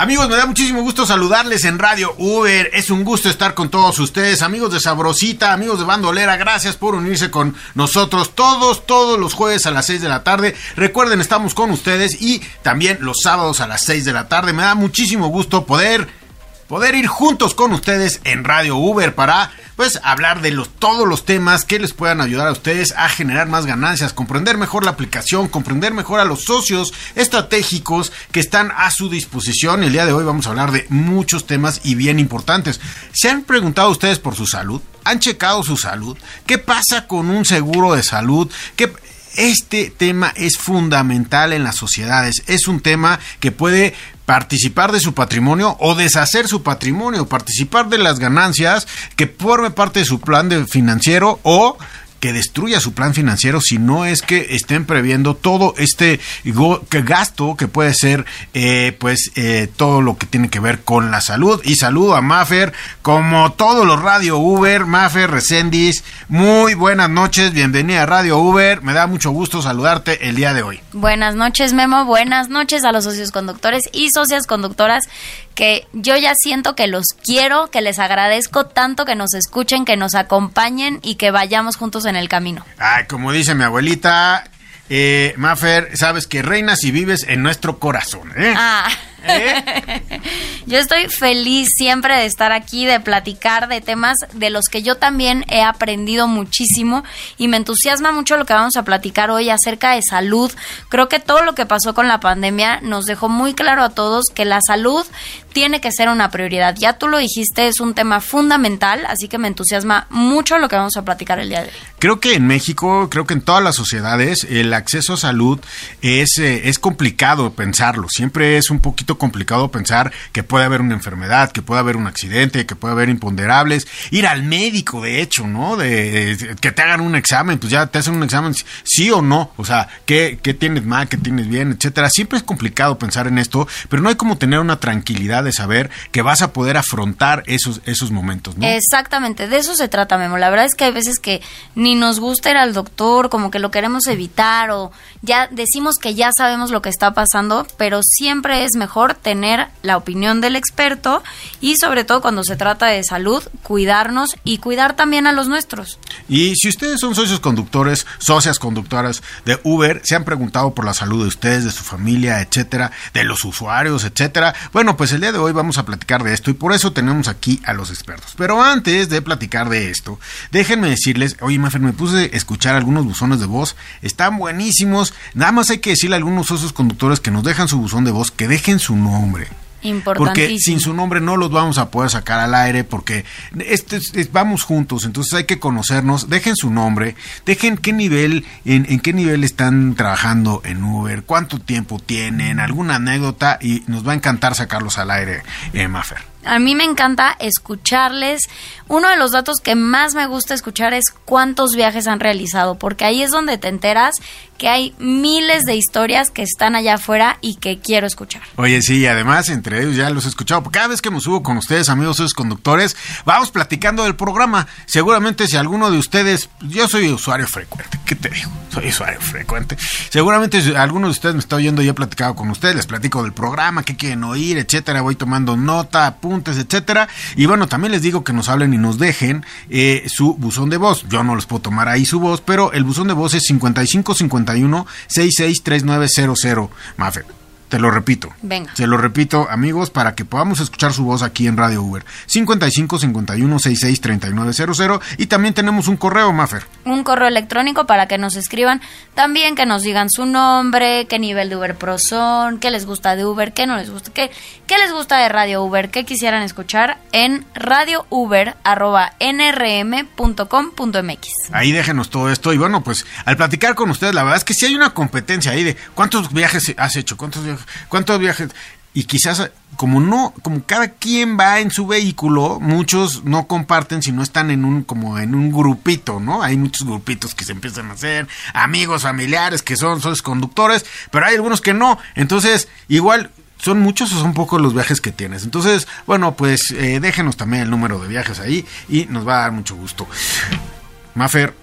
Amigos, me da muchísimo gusto saludarles en Radio Uber. Es un gusto estar con todos ustedes, amigos de Sabrosita, amigos de Bandolera. Gracias por unirse con nosotros todos, todos los jueves a las 6 de la tarde. Recuerden, estamos con ustedes y también los sábados a las 6 de la tarde. Me da muchísimo gusto poder poder ir juntos con ustedes en Radio Uber para pues hablar de los, todos los temas que les puedan ayudar a ustedes a generar más ganancias, comprender mejor la aplicación, comprender mejor a los socios estratégicos que están a su disposición. El día de hoy vamos a hablar de muchos temas y bien importantes. ¿Se han preguntado ustedes por su salud? ¿Han checado su salud? ¿Qué pasa con un seguro de salud? ¿Qué, este tema es fundamental en las sociedades. Es un tema que puede participar de su patrimonio o deshacer su patrimonio, participar de las ganancias que forme parte de su plan de financiero o que destruya su plan financiero si no es que estén previendo todo este gasto que puede ser eh, pues eh, todo lo que tiene que ver con la salud. Y saludo a Maffer como todos los Radio Uber Maffer Recendis muy buenas noches bienvenida a Radio Uber me da mucho gusto saludarte el día de hoy. Buenas noches Memo buenas noches a los socios conductores y socias conductoras que yo ya siento que los quiero, que les agradezco tanto que nos escuchen, que nos acompañen y que vayamos juntos en el camino. Ay, como dice mi abuelita, eh, Mafer, sabes que reinas y vives en nuestro corazón, ¿eh? Ah. Yo estoy feliz siempre de estar aquí, de platicar de temas de los que yo también he aprendido muchísimo y me entusiasma mucho lo que vamos a platicar hoy acerca de salud. Creo que todo lo que pasó con la pandemia nos dejó muy claro a todos que la salud tiene que ser una prioridad. Ya tú lo dijiste, es un tema fundamental, así que me entusiasma mucho lo que vamos a platicar el día de hoy. Creo que en México, creo que en todas las sociedades, el acceso a salud es, eh, es complicado pensarlo. Siempre es un poquito complicado pensar que puede haber una enfermedad, que puede haber un accidente, que puede haber imponderables. Ir al médico, de hecho, ¿no? De, que te hagan un examen, pues ya te hacen un examen, sí o no. O sea, ¿qué, qué tienes mal, qué tienes bien, etcétera. Siempre es complicado pensar en esto, pero no hay como tener una tranquilidad de saber que vas a poder afrontar esos, esos momentos, ¿no? Exactamente, de eso se trata, Memo. La verdad es que hay veces que ni nos gusta ir al doctor, como que lo queremos evitar o ya decimos que ya sabemos lo que está pasando, pero siempre es mejor tener la opinión del experto y sobre todo cuando se trata de salud, cuidarnos y cuidar también a los nuestros. Y si ustedes son socios conductores, socias conductoras de Uber, se han preguntado por la salud de ustedes, de su familia, etcétera, de los usuarios, etcétera. Bueno, pues el día de hoy vamos a platicar de esto y por eso tenemos aquí a los expertos. Pero antes de platicar de esto, déjenme decirles, oye, Mafer, me puse a escuchar algunos buzones de voz, están buenísimos. Nada más hay que decirle a algunos socios conductores que nos dejan su buzón de voz, que dejen su nombre. Porque sin su nombre no los vamos a poder sacar al aire porque este, vamos juntos, entonces hay que conocernos, dejen su nombre, dejen qué nivel, en, en, qué nivel están trabajando en Uber, cuánto tiempo tienen, alguna anécdota y nos va a encantar sacarlos al aire, eh, Mafer. A mí me encanta escucharles. Uno de los datos que más me gusta escuchar es cuántos viajes han realizado, porque ahí es donde te enteras que hay miles de historias que están allá afuera y que quiero escuchar. Oye, sí, además entre ellos ya los he escuchado. Cada vez que me subo con ustedes, amigos, esos conductores, vamos platicando del programa. Seguramente si alguno de ustedes, yo soy usuario frecuente, ¿qué te digo? Soy usuario frecuente. Seguramente si alguno de ustedes me está oyendo y he platicado con ustedes, les platico del programa, qué quieren oír, etcétera, voy tomando nota, apuntes, etcétera. Y bueno, también les digo que nos hablen y nos dejen eh, su buzón de voz. Yo no les puedo tomar ahí su voz, pero el buzón de voz es 55 51 66 3900. Mafe. Te lo repito. Venga. Se lo repito, amigos, para que podamos escuchar su voz aquí en Radio Uber. 55 51 66 3900 y también tenemos un correo, Maffer. Un correo electrónico para que nos escriban, también que nos digan su nombre, qué nivel de Uber Pro son, qué les gusta de Uber, qué no les gusta, qué, qué les gusta de Radio Uber, qué quisieran escuchar en radiouber@nrm.com.mx. Ahí déjenos todo esto y bueno, pues al platicar con ustedes, la verdad es que si hay una competencia ahí de cuántos viajes has hecho, cuántos viajes ¿Cuántos viajes? y quizás como no, como cada quien va en su vehículo, muchos no comparten si no están en un, como en un grupito, ¿no? Hay muchos grupitos que se empiezan a hacer, amigos, familiares que son, son conductores, pero hay algunos que no. Entonces, igual, son muchos o son pocos los viajes que tienes. Entonces, bueno, pues eh, déjenos también el número de viajes ahí y nos va a dar mucho gusto. Mafer,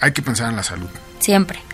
hay que pensar en la salud. Siempre.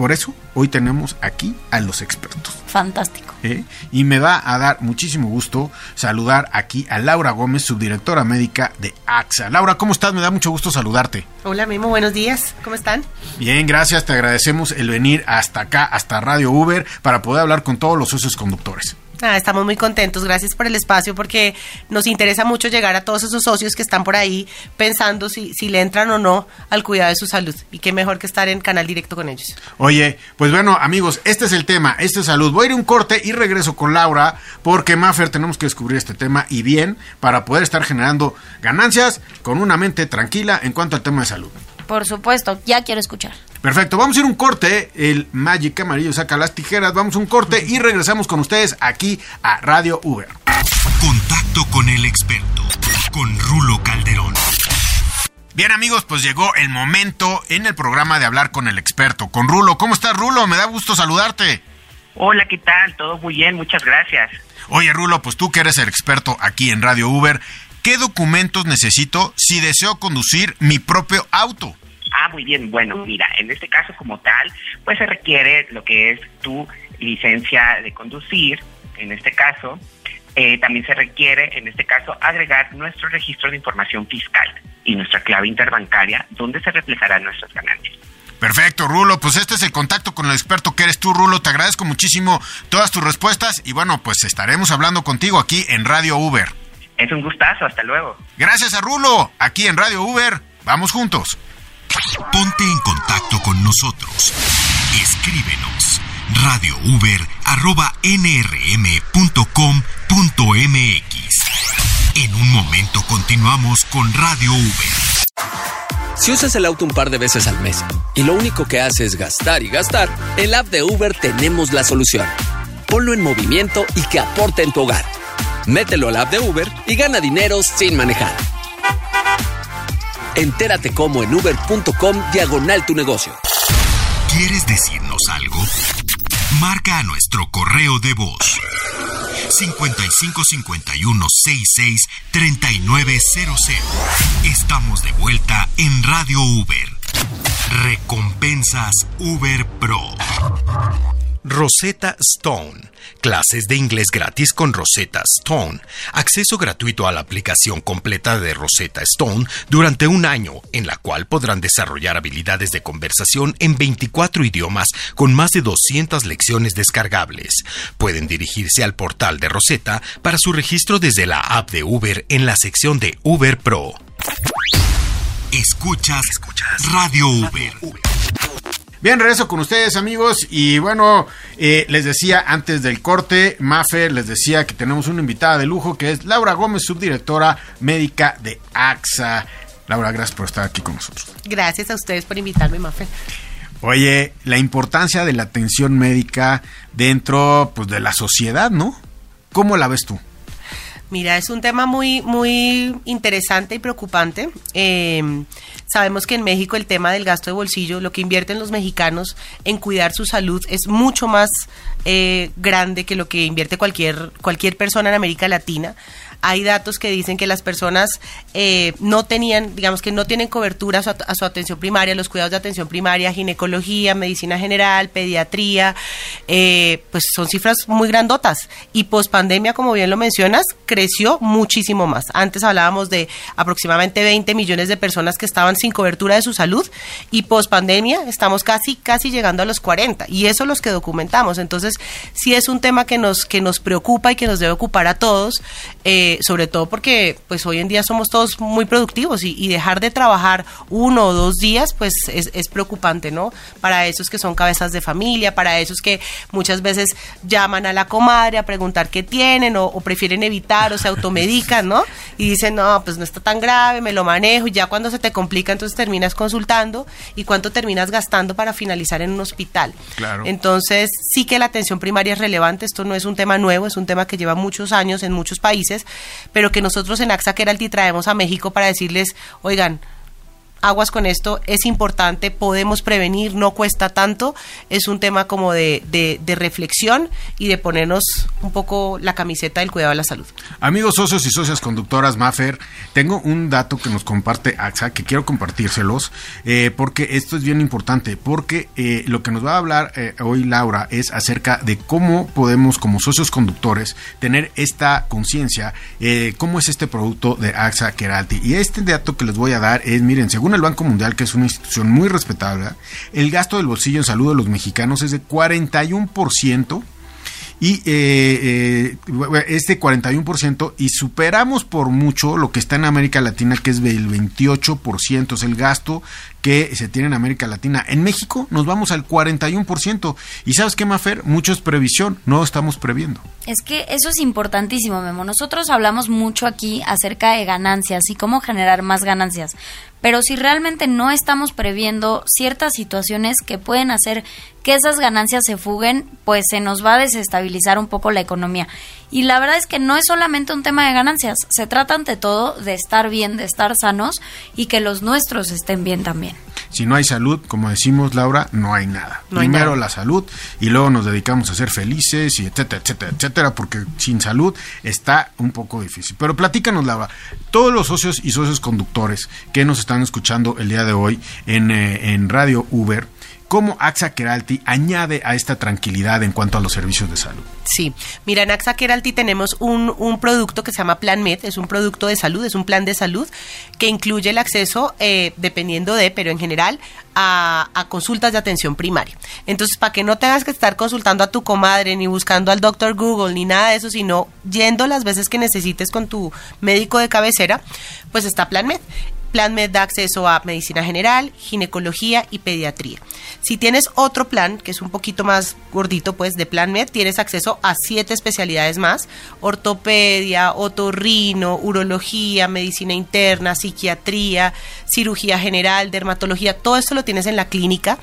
Por eso hoy tenemos aquí a los expertos. Fantástico. ¿Eh? Y me va a dar muchísimo gusto saludar aquí a Laura Gómez, subdirectora médica de AXA. Laura, ¿cómo estás? Me da mucho gusto saludarte. Hola, Mimo, buenos días. ¿Cómo están? Bien, gracias. Te agradecemos el venir hasta acá, hasta Radio Uber, para poder hablar con todos los socios conductores. Ah, estamos muy contentos, gracias por el espacio porque nos interesa mucho llegar a todos esos socios que están por ahí pensando si, si le entran o no al cuidado de su salud y qué mejor que estar en canal directo con ellos. Oye, pues bueno amigos, este es el tema, este es salud. Voy a ir un corte y regreso con Laura porque Maffer tenemos que descubrir este tema y bien para poder estar generando ganancias con una mente tranquila en cuanto al tema de salud. Por supuesto, ya quiero escuchar. Perfecto, vamos a ir un corte. El Magic Amarillo saca las tijeras. Vamos a un corte y regresamos con ustedes aquí a Radio Uber. Contacto con el experto, con Rulo Calderón. Bien amigos, pues llegó el momento en el programa de hablar con el experto, con Rulo. ¿Cómo estás Rulo? Me da gusto saludarte. Hola, ¿qué tal? Todo muy bien, muchas gracias. Oye Rulo, pues tú que eres el experto aquí en Radio Uber, ¿qué documentos necesito si deseo conducir mi propio auto? Ah, muy bien. Bueno, mira, en este caso como tal, pues se requiere lo que es tu licencia de conducir, en este caso. Eh, también se requiere, en este caso, agregar nuestro registro de información fiscal y nuestra clave interbancaria, donde se reflejarán nuestras ganancias. Perfecto, Rulo. Pues este es el contacto con el experto que eres tú, Rulo. Te agradezco muchísimo todas tus respuestas y bueno, pues estaremos hablando contigo aquí en Radio Uber. Es un gustazo, hasta luego. Gracias a Rulo, aquí en Radio Uber. Vamos juntos. Ponte en contacto con nosotros. Escríbenos radiouber.nrm.com.mx. En un momento continuamos con Radio Uber. Si usas el auto un par de veces al mes y lo único que hace es gastar y gastar, en la app de Uber tenemos la solución. Ponlo en movimiento y que aporte en tu hogar. Mételo al app de Uber y gana dinero sin manejar. Entérate cómo en uber.com diagonal tu negocio. ¿Quieres decirnos algo? Marca a nuestro correo de voz 5551 66 3900. Estamos de vuelta en Radio Uber. Recompensas Uber Pro. Rosetta Stone. Clases de inglés gratis con Rosetta Stone. Acceso gratuito a la aplicación completa de Rosetta Stone durante un año, en la cual podrán desarrollar habilidades de conversación en 24 idiomas con más de 200 lecciones descargables. Pueden dirigirse al portal de Rosetta para su registro desde la app de Uber en la sección de Uber Pro. Escuchas, Escuchas. Radio Uber. Bien, regreso con ustedes amigos y bueno, eh, les decía antes del corte, Mafe les decía que tenemos una invitada de lujo que es Laura Gómez, subdirectora médica de AXA. Laura, gracias por estar aquí con nosotros. Gracias a ustedes por invitarme, Mafe. Oye, la importancia de la atención médica dentro pues, de la sociedad, ¿no? ¿Cómo la ves tú? Mira, es un tema muy, muy interesante y preocupante. Eh, sabemos que en México el tema del gasto de bolsillo, lo que invierten los mexicanos en cuidar su salud es mucho más eh, grande que lo que invierte cualquier, cualquier persona en América Latina hay datos que dicen que las personas eh, no tenían, digamos que no tienen cobertura a su, atención primaria, los cuidados de atención primaria, ginecología, medicina general, pediatría, eh, pues son cifras muy grandotas. Y pospandemia, como bien lo mencionas, creció muchísimo más. Antes hablábamos de aproximadamente 20 millones de personas que estaban sin cobertura de su salud y pospandemia estamos casi, casi llegando a los 40. Y eso los que documentamos. Entonces, sí es un tema que nos, que nos preocupa y que nos debe ocupar a todos. Eh, sobre todo porque pues hoy en día somos todos muy productivos y, dejar de trabajar uno o dos días pues es, preocupante, ¿no? Para esos que son cabezas de familia, para esos que muchas veces llaman a la comadre a preguntar qué tienen o, prefieren evitar o se automedican, ¿no? y dicen, no, pues no está tan grave, me lo manejo y ya cuando se te complica entonces terminas consultando y cuánto terminas gastando para finalizar en un hospital. Claro. Entonces sí que la atención primaria es relevante, esto no es un tema nuevo, es un tema que lleva muchos años en muchos países, pero que nosotros en AXA Keralty traemos a México para decirles, oigan, aguas con esto, es importante, podemos prevenir, no cuesta tanto, es un tema como de, de, reflexión y de ponernos un poco la camiseta del cuidado de la salud. Amigos socios y socias conductoras, Maffer, tengo un dato que nos comparte AXA, que quiero compartírselos, eh, porque esto es bien importante, porque eh, lo que nos va a hablar eh, hoy Laura es acerca de cómo podemos como socios conductores tener esta conciencia, cómo es este producto de AXA Keralty. Y este dato que les voy a dar es, miren, según el Banco Mundial, que es una institución muy respetable, el gasto del bolsillo en salud de los mexicanos es de 41% y eh, eh, este 41% y superamos por mucho lo que está en América Latina que es del 28% es el gasto que se tiene en América Latina. En México nos vamos al 41%. ¿Y sabes qué, Mafer? Mucho es previsión, no estamos previendo. Es que eso es importantísimo, Memo. Nosotros hablamos mucho aquí acerca de ganancias y cómo generar más ganancias. Pero si realmente no estamos previendo ciertas situaciones que pueden hacer que esas ganancias se fuguen, pues se nos va a desestabilizar un poco la economía. Y la verdad es que no es solamente un tema de ganancias, se trata ante todo de estar bien, de estar sanos y que los nuestros estén bien también. Si no hay salud, como decimos Laura, no hay nada. No Primero nada. la salud y luego nos dedicamos a ser felices y etcétera, etcétera, etcétera, porque sin salud está un poco difícil. Pero platícanos Laura, todos los socios y socios conductores que nos están escuchando el día de hoy en, eh, en Radio Uber, ¿Cómo AXA Keralty añade a esta tranquilidad en cuanto a los servicios de salud? Sí, mira, en AXA Keralty tenemos un, un producto que se llama Plan Med, es un producto de salud, es un plan de salud que incluye el acceso, eh, dependiendo de, pero en general, a, a, consultas de atención primaria. Entonces, para que no tengas que estar consultando a tu comadre, ni buscando al doctor Google, ni nada de eso, sino yendo las veces que necesites con tu médico de cabecera, pues está Plan Med. Plan Med da acceso a medicina general, ginecología y pediatría. Si tienes otro plan, que es un poquito más gordito, pues de Plan Med, tienes acceso a siete especialidades más: ortopedia, otorrino, urología, medicina interna, psiquiatría, cirugía general, dermatología. Todo esto lo tienes en la clínica.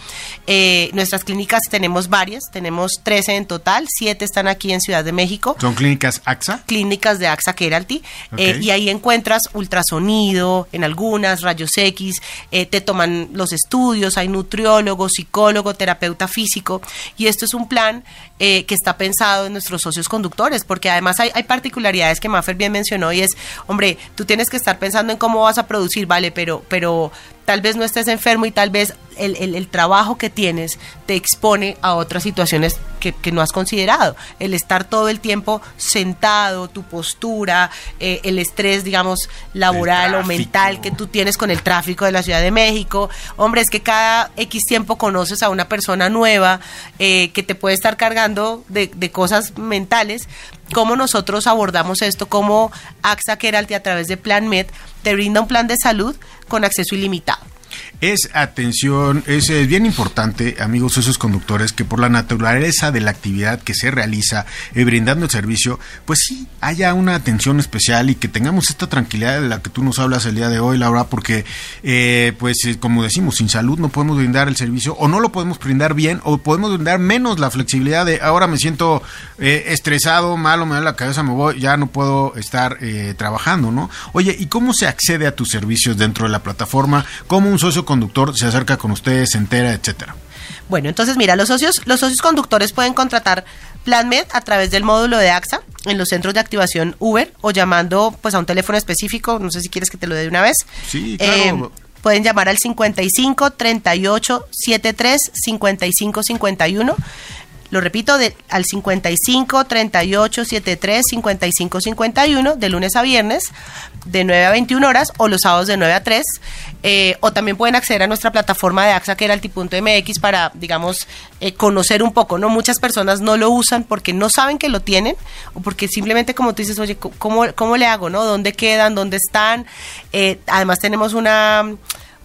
Eh, nuestras clínicas tenemos varias, tenemos 13 en total, siete están aquí en Ciudad de México. ¿Son clínicas AXA? Clínicas de AXA Keralty. Okay. Eh, y ahí encuentras ultrasonido en algunos rayos X, eh, te toman los estudios, hay nutriólogo, psicólogo, terapeuta físico, y esto es un plan eh, que está pensado en nuestros socios conductores, porque además hay, hay particularidades que Maffer bien mencionó, y es, hombre, tú tienes que estar pensando en cómo vas a producir, vale, pero, pero tal vez no estés enfermo y tal vez el, el, el, trabajo que tienes te expone a otras situaciones que, que, no has considerado. El estar todo el tiempo sentado, tu postura, eh, el estrés, digamos, laboral o mental que tú tienes con el tráfico de la Ciudad de México. Hombre, es que cada X tiempo conoces a una persona nueva eh, que te puede estar cargando de, de cosas mentales cómo nosotros abordamos esto, cómo AXA Keralty a través de Plan Med te brinda un plan de salud con acceso ilimitado. Es atención, es, bien importante, amigos socios conductores, que por la naturaleza de la actividad que se realiza eh, brindando el servicio, pues sí haya una atención especial y que tengamos esta tranquilidad de la que tú nos hablas el día de hoy, Laura, porque, eh, pues, como decimos, sin salud no podemos brindar el servicio o no lo podemos brindar bien o podemos brindar menos la flexibilidad de ahora me siento eh, estresado, malo, me da la cabeza, me voy, ya no puedo estar eh, trabajando, ¿no? Oye, ¿y cómo se accede a tus servicios dentro de la plataforma? ¿Cómo un socio conductor se acerca con ustedes, se entera, etcétera? Bueno, entonces mira, los socios, los socios conductores pueden contratar Plan Med a través del módulo de AXA en los centros de activación Uber o llamando pues a un teléfono específico, no sé si quieres que te lo dé de una vez. Sí, claro. Eh, pueden llamar al 55 38 73 55 51 lo repito, de, al 55 38 73 55 51, de lunes a viernes, de 9 a 21 horas, o los sábados de 9 a 3. Eh, o también pueden acceder a nuestra plataforma de AXA, que era alti.mx, para, digamos, eh, conocer un poco, ¿no? Muchas personas no lo usan porque no saben que lo tienen, o porque simplemente, como tú dices, oye, ¿cómo, cómo le hago, no? ¿Dónde quedan? ¿Dónde están? Eh, además, tenemos una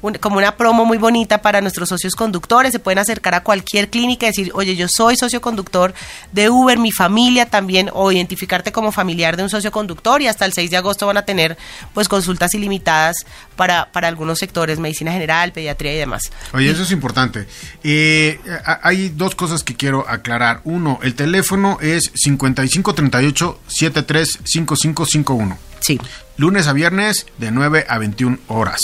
un- como una promo muy bonita para nuestros socios conductores. Se pueden acercar a cualquier clínica y decir, oye, yo soy socio conductor de Uber, mi familia también, o identificarte como familiar de un socio conductor y hasta el 6 de agosto van a tener pues consultas ilimitadas para, para algunos sectores, medicina general, pediatría y demás. Oye, eso es importante. Eh, hay dos cosas que quiero aclarar. Uno, el teléfono es 5538-735551. Sí. Lunes a viernes de 9 a 21 horas.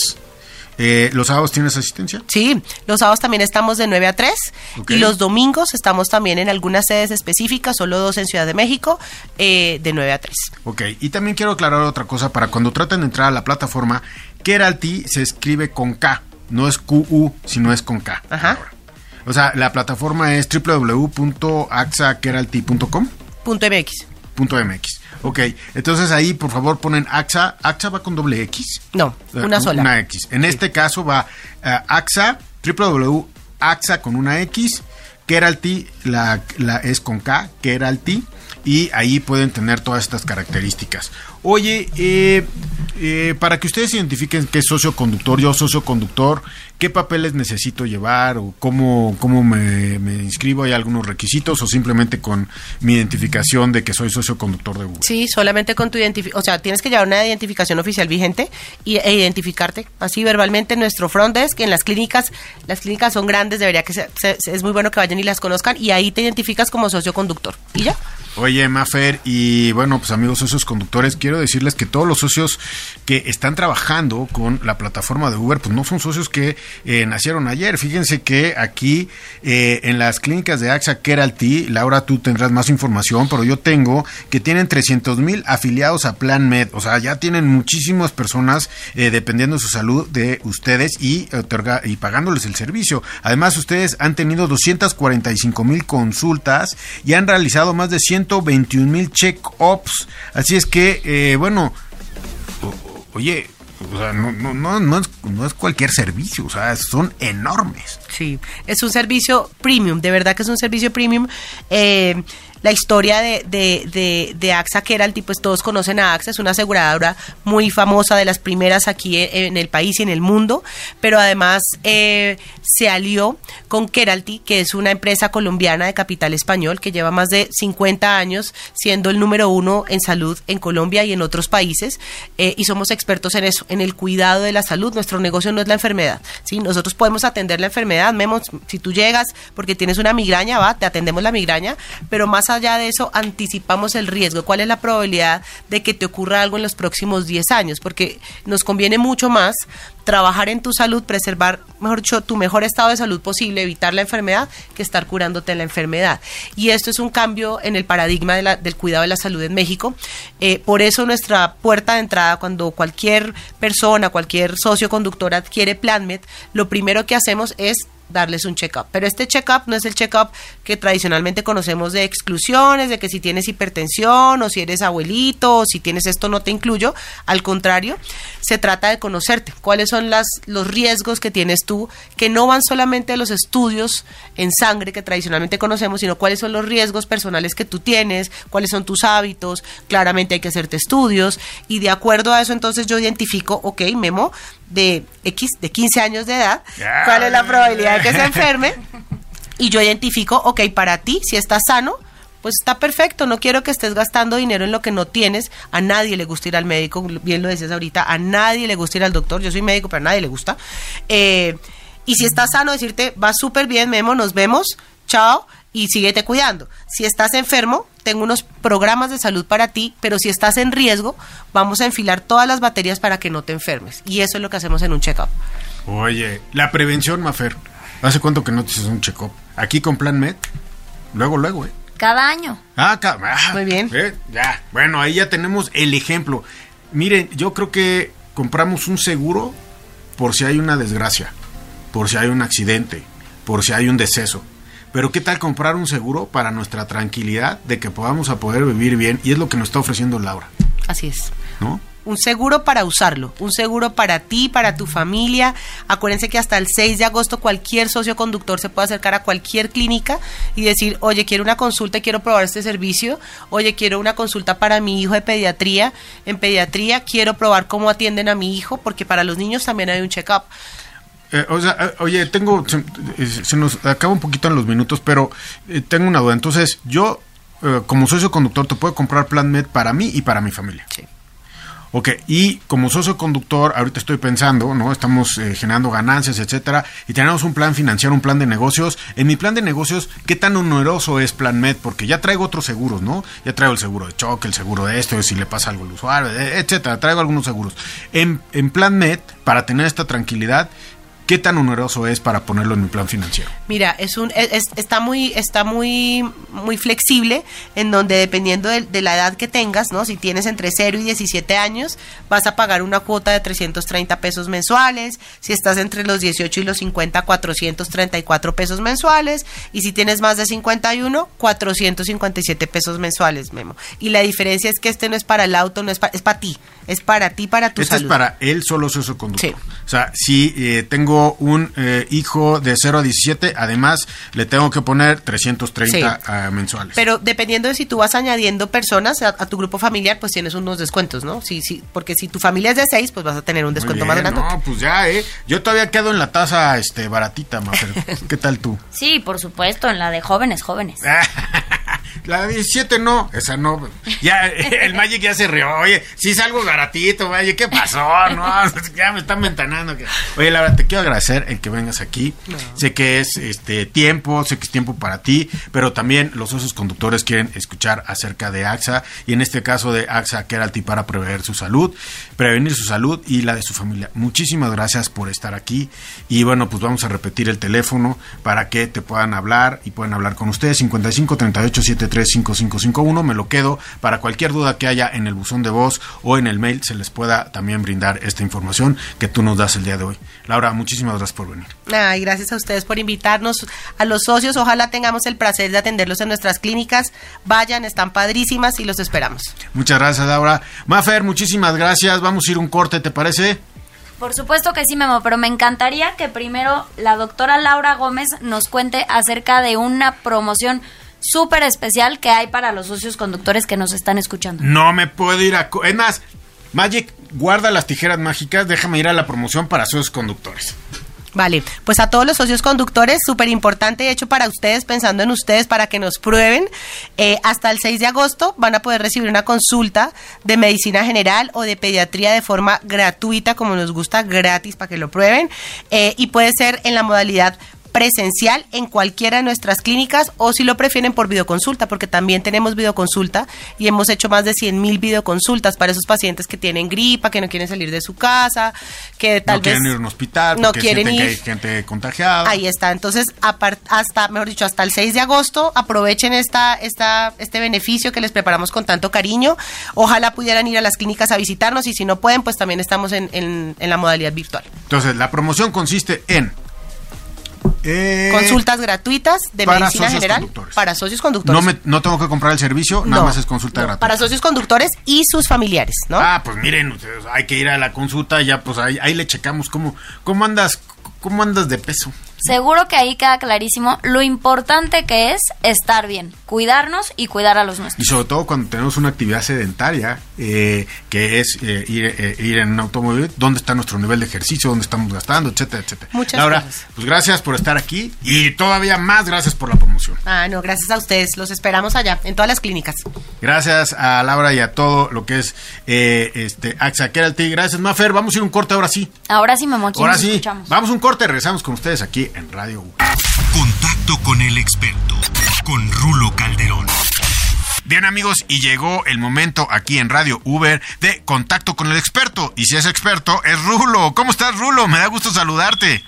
Eh, ¿Los sábados tienes asistencia? Sí, los sábados también estamos de 9 a 3 Ok. y los domingos estamos también en algunas sedes específicas, solo dos en Ciudad de México, eh, de 9 a 3. Ok, y también quiero aclarar otra cosa para cuando traten de entrar a la plataforma, Keralty se escribe con K, no es QU, sino es con K. Ajá. Ahora. O sea, la plataforma es www.axakeralty.com. Punto MX. Punto MX. Ok, entonces ahí por favor ponen AXA. ¿AXA va con doble X? No, Eh, una sola. Una X. En este caso va eh, AXA, www.axa con una X, Keralty la, la es con K, Keralty, y ahí pueden tener todas estas características. Oye, eh, eh, para que ustedes identifiquen qué es socio conductor, yo socio conductor, qué papeles necesito llevar o cómo, cómo me, inscribo, hay algunos requisitos o simplemente con mi identificación de que soy socio conductor de Uber. Sí, solamente con tu identificación, o sea, tienes que llevar una identificación oficial vigente y, e identificarte así verbalmente en nuestro front desk, en las clínicas, las clínicas son grandes, debería que se- se- es muy bueno que vayan y las conozcan y ahí te identificas como socio conductor. ¿Y ya? Oye, Mafer, y bueno, pues amigos socios conductores, quiero decirles que todos los socios que están trabajando con la plataforma de Uber, pues no son socios que eh, nacieron ayer. Fíjense que aquí eh, en las clínicas de AXA Keralty, Laura, tú tendrás más información, pero yo tengo que tienen 300 mil afiliados a Plan Med, o sea, ya tienen muchísimas personas eh, dependiendo de su salud de ustedes y, otorga- y pagándoles el servicio. Además, ustedes han tenido 245 mil consultas y han realizado más de 121 mil check-ups. Así es que, eh, bueno, oye, o sea, no, no, no, no es, no es cualquier servicio, o sea, son enormes. Sí, es un servicio premium, de verdad que es un servicio premium. Eh, la historia de, de, de, de AXA Keralty, pues todos conocen a AXA, es una aseguradora muy famosa, de las primeras aquí en, en el país y en el mundo, pero además eh, se alió con Keralty, que es una empresa colombiana de capital español que lleva más de 50 años siendo el número uno en salud en Colombia y en otros países, eh, y somos expertos en eso, en el cuidado de la salud. Nuestro negocio no es la enfermedad, ¿sí? Nosotros podemos atender la enfermedad, Memo, si tú llegas porque tienes una migraña, va, te atendemos la migraña, pero más allá de eso, anticipamos el riesgo. ¿Cuál es la probabilidad de que te ocurra algo en los próximos 10 años? Porque nos conviene mucho más trabajar en tu salud, preservar, mejor dicho, tu mejor estado de salud posible, evitar la enfermedad, que estar curándote la enfermedad. Y esto es un cambio en el paradigma del cuidado de la salud en México. Eh, por eso nuestra puerta de entrada, cuando cualquier persona, cualquier socio conductor adquiere PlanMed, lo primero que hacemos es darles un check-up. Pero este check-up no es el check-up que tradicionalmente conocemos de exclusiones, de que si tienes hipertensión o si eres abuelito o si tienes esto no te incluyo. Al contrario, se trata de conocerte. ¿Cuáles son las, los riesgos que tienes tú que no van solamente de los estudios en sangre que tradicionalmente conocemos, sino cuáles son los riesgos personales que tú tienes, cuáles son tus hábitos. Claramente hay que hacerte estudios y de acuerdo a eso entonces yo identifico, ok, Memo, de X, de 15 años de edad, cuál es la probabilidad de que se enferme y yo identifico, ok, para ti, si estás sano, pues está perfecto, no quiero que estés gastando dinero en lo que no tienes, a nadie le gusta ir al médico, bien lo decías ahorita, a nadie le gusta ir al doctor, yo soy médico, pero a nadie le gusta. Eh, y si estás sano, decirte, va súper bien, Memo, nos vemos, chao, y síguete cuidando. Si estás enfermo, tengo unos programas de salud para ti, pero si estás en riesgo, vamos a enfilar todas las baterías para que no te enfermes. Y eso es lo que hacemos en un check-up. Oye, la prevención, Mafer. ¿Hace cuánto que no te haces un check-up? Aquí con Plan Med. Luego, luego, ¿eh? Cada año. Ah, ca- ah, Muy bien. eh, ya, bueno, ahí ya tenemos el ejemplo. Miren, yo creo que compramos un seguro por si hay una desgracia, por si hay un accidente, por si hay un deceso. Pero ¿qué tal comprar un seguro para nuestra tranquilidad de que podamos a poder vivir bien? Y es lo que nos está ofreciendo Laura, Así es. ¿no? Un seguro para usarlo, un seguro para ti, para tu familia. Acuérdense que hasta el 6 de agosto cualquier socio conductor se puede acercar a cualquier clínica y decir, oye, quiero una consulta y quiero probar este servicio. Oye, quiero una consulta para mi hijo de pediatría. En pediatría quiero probar cómo atienden a mi hijo, porque para los niños también hay un check-up. Eh, o sea, eh, oye, tengo, se, eh, se nos acaba un poquito en los minutos, pero eh, tengo una duda. Entonces, yo, eh, como socio conductor, te puedo comprar Plan Med para mí y para mi familia. Sí. Ok, y como socio conductor, ahorita estoy pensando, ¿no? Estamos eh, generando ganancias, etcétera, y tenemos un plan financiero, un plan de negocios. En mi plan de negocios, ¿qué tan oneroso es Plan Med? Porque ya traigo otros seguros, ¿no? Ya traigo el seguro de choque, el seguro de esto, si le pasa algo al usuario, eh, etcétera. Traigo algunos seguros. En, en Plan Med, para tener esta tranquilidad, ¿qué tan oneroso es para ponerlo en mi plan financiero? Mira, es un, es- es- está muy, está muy, muy flexible, en donde dependiendo de, de la edad que tengas, ¿no? Si tienes entre 0 y 17 años, vas a pagar una cuota de 330 pesos mensuales. Si estás entre los 18 y los 50, 434 pesos mensuales. Y si tienes más de 51, 457 pesos mensuales, Memo. Y la diferencia es que este no es para el auto, no es para, es para ti. Es para ti, para tu Este salud. es para él solo socio conductor. Sí. O sea, si eh, tengo un eh, hijo de 0 a 17, además le tengo que poner 330 Sí. ah, mensuales. Pero dependiendo de si tú vas añadiendo personas a, a tu grupo familiar, pues tienes unos descuentos, ¿no? Sí, sí, porque si tu familia es de seis, pues vas a tener un descuento bien, más grande. No, pues ya, ¿eh? Yo todavía quedo en la tasa este, baratita, Mafer. ¿Qué tal tú? Sí, por supuesto, en la de jóvenes, jóvenes. La 17 no, esa no. Ya, el Magic ya se rió. Oye, si es algo baratito, Magic, ¿qué pasó? No, ya me están ventanando. que- Oye, la verdad, te quiero agradecer el que vengas aquí. Sé que es este tiempo, sé que es tiempo para ti, pero también los osos conductores quieren escuchar acerca de AXA y en este caso de AXA Keralty para prever su salud, prevenir su salud y la de su familia. Muchísimas gracias por estar aquí y bueno, pues vamos a repetir el teléfono para que te puedan hablar y puedan hablar con ustedes 55 38 73 5551 me lo quedo para cualquier duda que haya en el buzón de voz o en el mail se les pueda también brindar esta información que tú nos das el día de hoy. Laura, muchísimas gracias por venir. Ay, gracias a ustedes por invitarnos a los socios. Ojalá tengamos el placer de atenderlos en nuestras clínicas. Vayan, están padrísimas y los esperamos. Muchas gracias, Laura. Mafer, muchísimas gracias. Vamos a ir a un corte, ¿te parece? Por supuesto que sí, Memo, pero me encantaría que primero la doctora Laura Gómez nos cuente acerca de una promoción súper especial que hay para los socios conductores que nos están escuchando. No me puedo ir a... Es más, Magic, guarda las tijeras mágicas, déjame ir a la promoción para sus conductores. Vale, pues a todos los socios conductores, súper importante, hecho para ustedes, pensando en ustedes, para que nos prueben. Eh, hasta el 6 de agosto van a poder recibir una consulta de medicina general o de pediatría de forma gratuita, como nos gusta, gratis, para que lo prueben. Eh, y puede ser en la modalidad presencial en cualquiera de nuestras clínicas o si lo prefieren por videoconsulta, porque también tenemos videoconsulta y hemos hecho más de 100 mil videoconsultas para esos pacientes que tienen gripa, que no quieren salir de su casa, que tal no vez quieren ir a un hospital, no quieren ir. que hay gente contagiada. Ahí está. Entonces, hasta, mejor dicho, hasta el 6 de agosto, aprovechen esta, esta, este beneficio que les preparamos con tanto cariño. Ojalá pudieran ir a las clínicas a visitarnos y si no pueden, pues también estamos en, en- en la modalidad virtual. Entonces, la promoción consiste en... eh, Consultas gratuitas de para medicina socios general conductores. para socios conductores. No, me, no tengo que comprar el servicio, nada No, más es consulta no, gratuita. Para socios conductores y sus familiares, ¿no? Ah, pues miren, ustedes, hay que ir a la consulta, ya pues ahí, ahí le checamos cómo, cómo andas, cómo andas de peso. Seguro que ahí queda clarísimo lo importante que es estar bien, cuidarnos y cuidar a los Y nuestros. sobre todo cuando tenemos una actividad sedentaria, eh, que es eh, ir, eh, ir en un automóvil, dónde está nuestro nivel de ejercicio, dónde estamos gastando, etcétera, etcétera. Muchas Laura, cosas. pues gracias por estar aquí y todavía más gracias por la promoción. Ah, no, gracias a ustedes. Los esperamos allá, en todas las clínicas. Gracias a Laura y a todo lo que es eh, este AXA Keralty. Gracias, Mafer. Vamos a ir a un corte ahora sí. Ahora sí, Memo, aquí Ahora nos sí. escuchamos. Vamos a un corte, regresamos con ustedes aquí en Radio U. Contacto con el experto, con Rulo Calderón. Bien amigos, y llegó el momento aquí en Radio Uber de contacto con el experto. Y si es experto, es Rulo. ¿Cómo estás, Rulo? Me da gusto saludarte.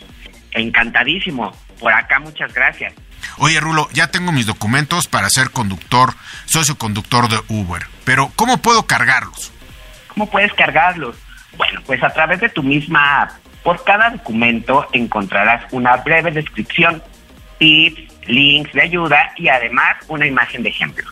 Encantadísimo. Por acá, muchas gracias. Oye, Rulo, ya tengo mis documentos para ser conductor, socio conductor de Uber. Pero, ¿cómo puedo cargarlos? ¿Cómo puedes cargarlos? Bueno, pues a través de tu misma app. Por cada documento encontrarás una breve descripción, tips, links de ayuda y además una imagen de ejemplo.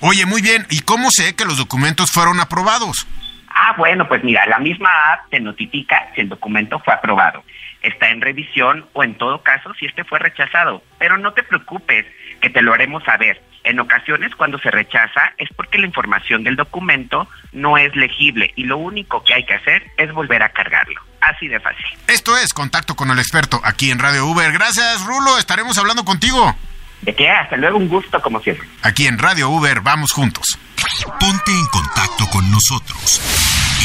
Oye, muy bien. ¿Y cómo sé que los documentos fueron aprobados? Ah, bueno, pues mira, la misma app te notifica si el documento fue aprobado, está en revisión o en todo caso si este fue rechazado. Pero no te preocupes, que te lo haremos saber. En ocasiones cuando se rechaza es porque la información del documento no es legible y lo único que hay que hacer es volver a cargarlo. Así de fácil. Esto es Contacto con el Experto aquí en Radio Uber. Gracias, Rulo. Estaremos hablando contigo. De qué, hasta luego, un gusto como siempre. Aquí en Radio Uber, vamos juntos. Ponte en contacto con nosotros.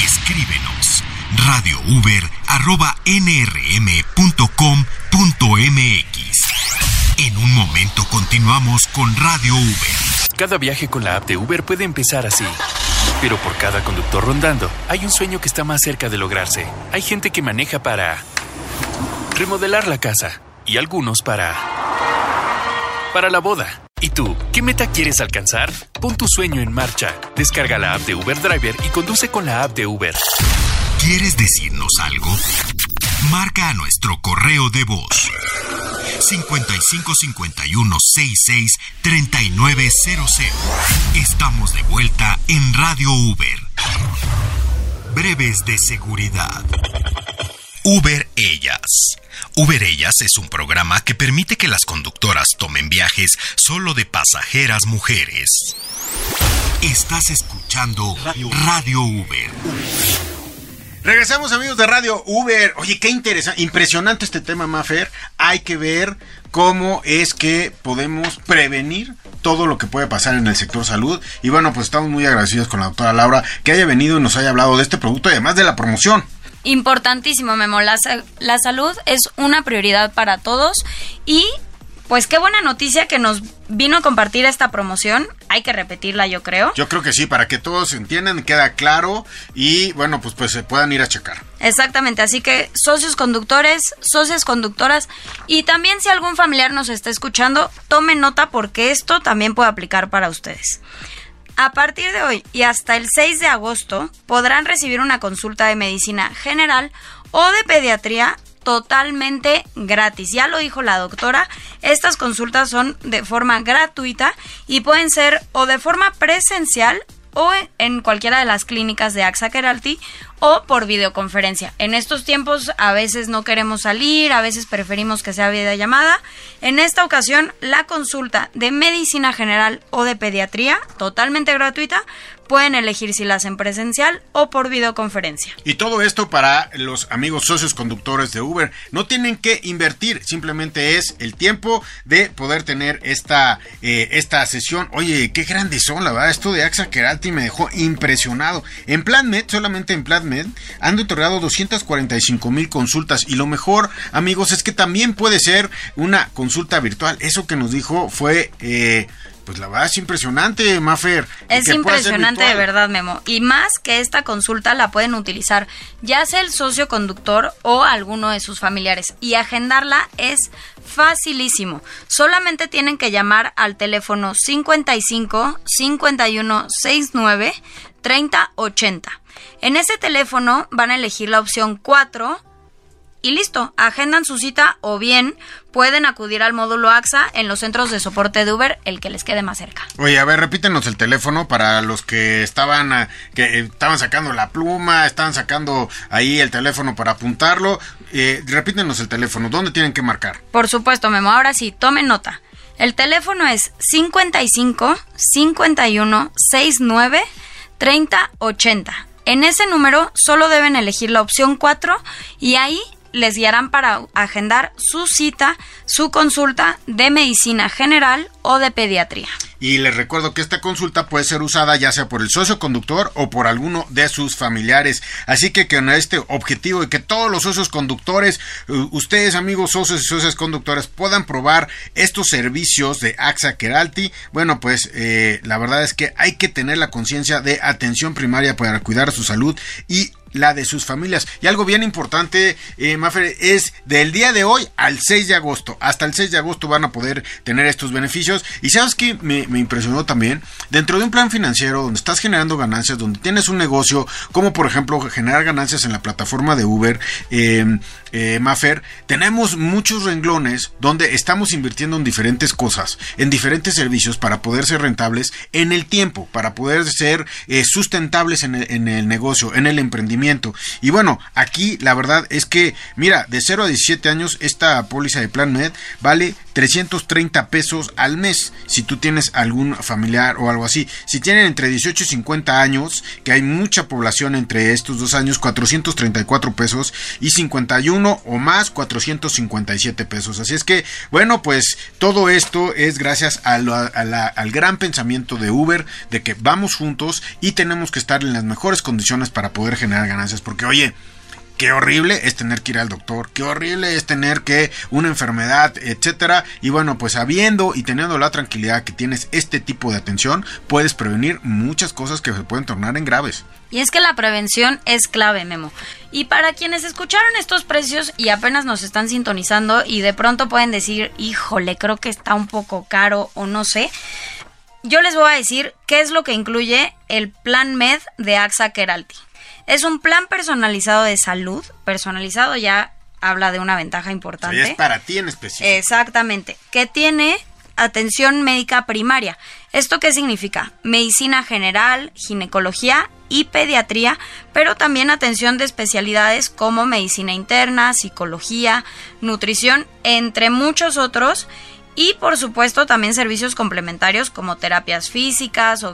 Escríbenos radiouber.nrm.com.mx. En un momento continuamos con Radio Uber. Cada viaje con la app de Uber puede empezar así. Pero por cada conductor rondando, hay un sueño que está más cerca de lograrse. Hay gente que maneja para remodelar la casa y algunos para para la boda. ¿Y tú, qué meta quieres alcanzar? Pon tu sueño en marcha. Descarga la app de Uber Driver y conduce con la app de Uber. ¿Quieres decirnos algo? Marca a nuestro correo de voz 5551 66 3900. Estamos de vuelta en Radio Uber. Breves de seguridad. Uber Ellas. Uber Ellas es un programa que permite que las conductoras tomen viajes solo de pasajeras mujeres. Estás escuchando Radio Uber. Regresamos amigos de Radio Uber. Oye, qué interesante, impresionante este tema, Mafer. Hay que ver cómo es que podemos prevenir todo lo que puede pasar en el sector salud. Y bueno, pues estamos muy agradecidos con la doctora Laura que haya venido y nos haya hablado de este producto y además de la promoción. Importantísimo, Memo. La, la salud es una prioridad para todos y pues qué buena noticia que nos vino a compartir esta promoción. Hay que repetirla, yo creo. Yo creo que sí, para que todos entiendan, queda claro y bueno, pues pues se puedan ir a checar. Exactamente, así que socios conductores, socias conductoras y también si algún familiar nos está escuchando, tomen nota porque esto también puede aplicar para ustedes. A partir de hoy y hasta el 6 de agosto podrán recibir una consulta de medicina general o de pediatría totalmente gratis. Ya lo dijo la doctora, estas consultas son de forma gratuita y pueden ser o de forma presencial o en cualquiera de las clínicas de AXA Keralty o por videoconferencia. En estos tiempos a veces no queremos salir, a veces preferimos que sea videollamada. En esta ocasión, la consulta de medicina general o de pediatría, totalmente gratuita, pueden elegir si la hacen presencial o por videoconferencia. Y todo esto para los amigos socios conductores de Uber. No tienen que invertir, simplemente es el tiempo de poder tener esta, eh, esta sesión. Oye, qué grandes son, la verdad. Esto de AXA Keralty me dejó impresionado. En Plan Med, solamente en Plan Med, han otorgado 245 mil consultas. Y lo mejor, amigos, es que también puede ser una consulta virtual. Eso que nos dijo fue... Eh, pues la verdad es impresionante, Mafer. Es impresionante de verdad, Memo. Y más que esta consulta la pueden utilizar ya sea el socio conductor o alguno de sus familiares. Y agendarla es facilísimo. Solamente tienen que llamar al teléfono 55 51 69 30 80. En ese teléfono van a elegir la opción 4 y listo, agendan su cita o bien pueden acudir al módulo AXA en los centros de soporte de Uber, el que les quede más cerca. Oye, a ver, repítenos el teléfono para los que estaban ah, que eh, estaban sacando la pluma, estaban sacando ahí el teléfono para apuntarlo. Eh, repítenos el teléfono, ¿dónde tienen que marcar? Por supuesto, Memo, ahora sí, tomen nota. El teléfono es 55 51 69 30 80. En ese número solo deben elegir la opción 4 y ahí les guiarán para agendar su cita, su consulta de medicina general o de pediatría. Y les recuerdo que esta consulta puede ser usada ya sea por el socio conductor o por alguno de sus familiares. Así que con este objetivo de que todos los socios conductores, ustedes amigos socios y socios conductores puedan probar estos servicios de AXA Keralty, bueno pues eh, la verdad es que hay que tener la conciencia de atención primaria para cuidar su salud y la de sus familias. Y algo bien importante, eh, Maffer, es del día de hoy al 6 de agosto. Hasta el 6 de agosto van a poder tener estos beneficios. Y sabes que me, impresionó también, dentro de un plan financiero donde estás generando ganancias, donde tienes un negocio, como por ejemplo generar ganancias en la plataforma de Uber, eh, eh, tenemos muchos renglones donde estamos invirtiendo en diferentes cosas, en diferentes servicios para poder ser rentables en el tiempo, para poder ser eh, sustentables en el, en el negocio, en el emprendimiento. Y bueno, aquí la verdad es que, mira, de 0 a 17 años, esta póliza de Plan Med vale 330 pesos al mes si tú tienes algún familiar o algo así. Si tienen entre 18 y 50 años, que hay mucha población entre estos dos años, 434 pesos y 51 o más 457 pesos. Así es que, bueno, pues todo esto es gracias al gran pensamiento de Uber de que vamos juntos y tenemos que estar en las mejores condiciones para poder generar ganancias. Porque, oye, qué horrible es tener que ir al doctor, qué horrible es tener que una enfermedad, etcétera. Y bueno, pues sabiendo y teniendo la tranquilidad que tienes este tipo de atención, puedes prevenir muchas cosas que se pueden tornar en graves. Y es que la prevención es clave, Memo. Y para quienes escucharon estos precios y apenas nos están sintonizando y de pronto pueden decir, híjole, creo que está un poco caro o no sé, yo les voy a decir qué es lo que incluye el Plan Med de AXA Keralty. Es un plan personalizado de salud. Personalizado ya habla de una ventaja importante. es para ti en específico. Exactamente. Que tiene atención médica primaria. ¿Esto qué significa? Medicina general, ginecología y pediatría, pero también atención de especialidades como medicina interna, psicología, nutrición, entre muchos otros. Y por supuesto también servicios complementarios como terapias físicas,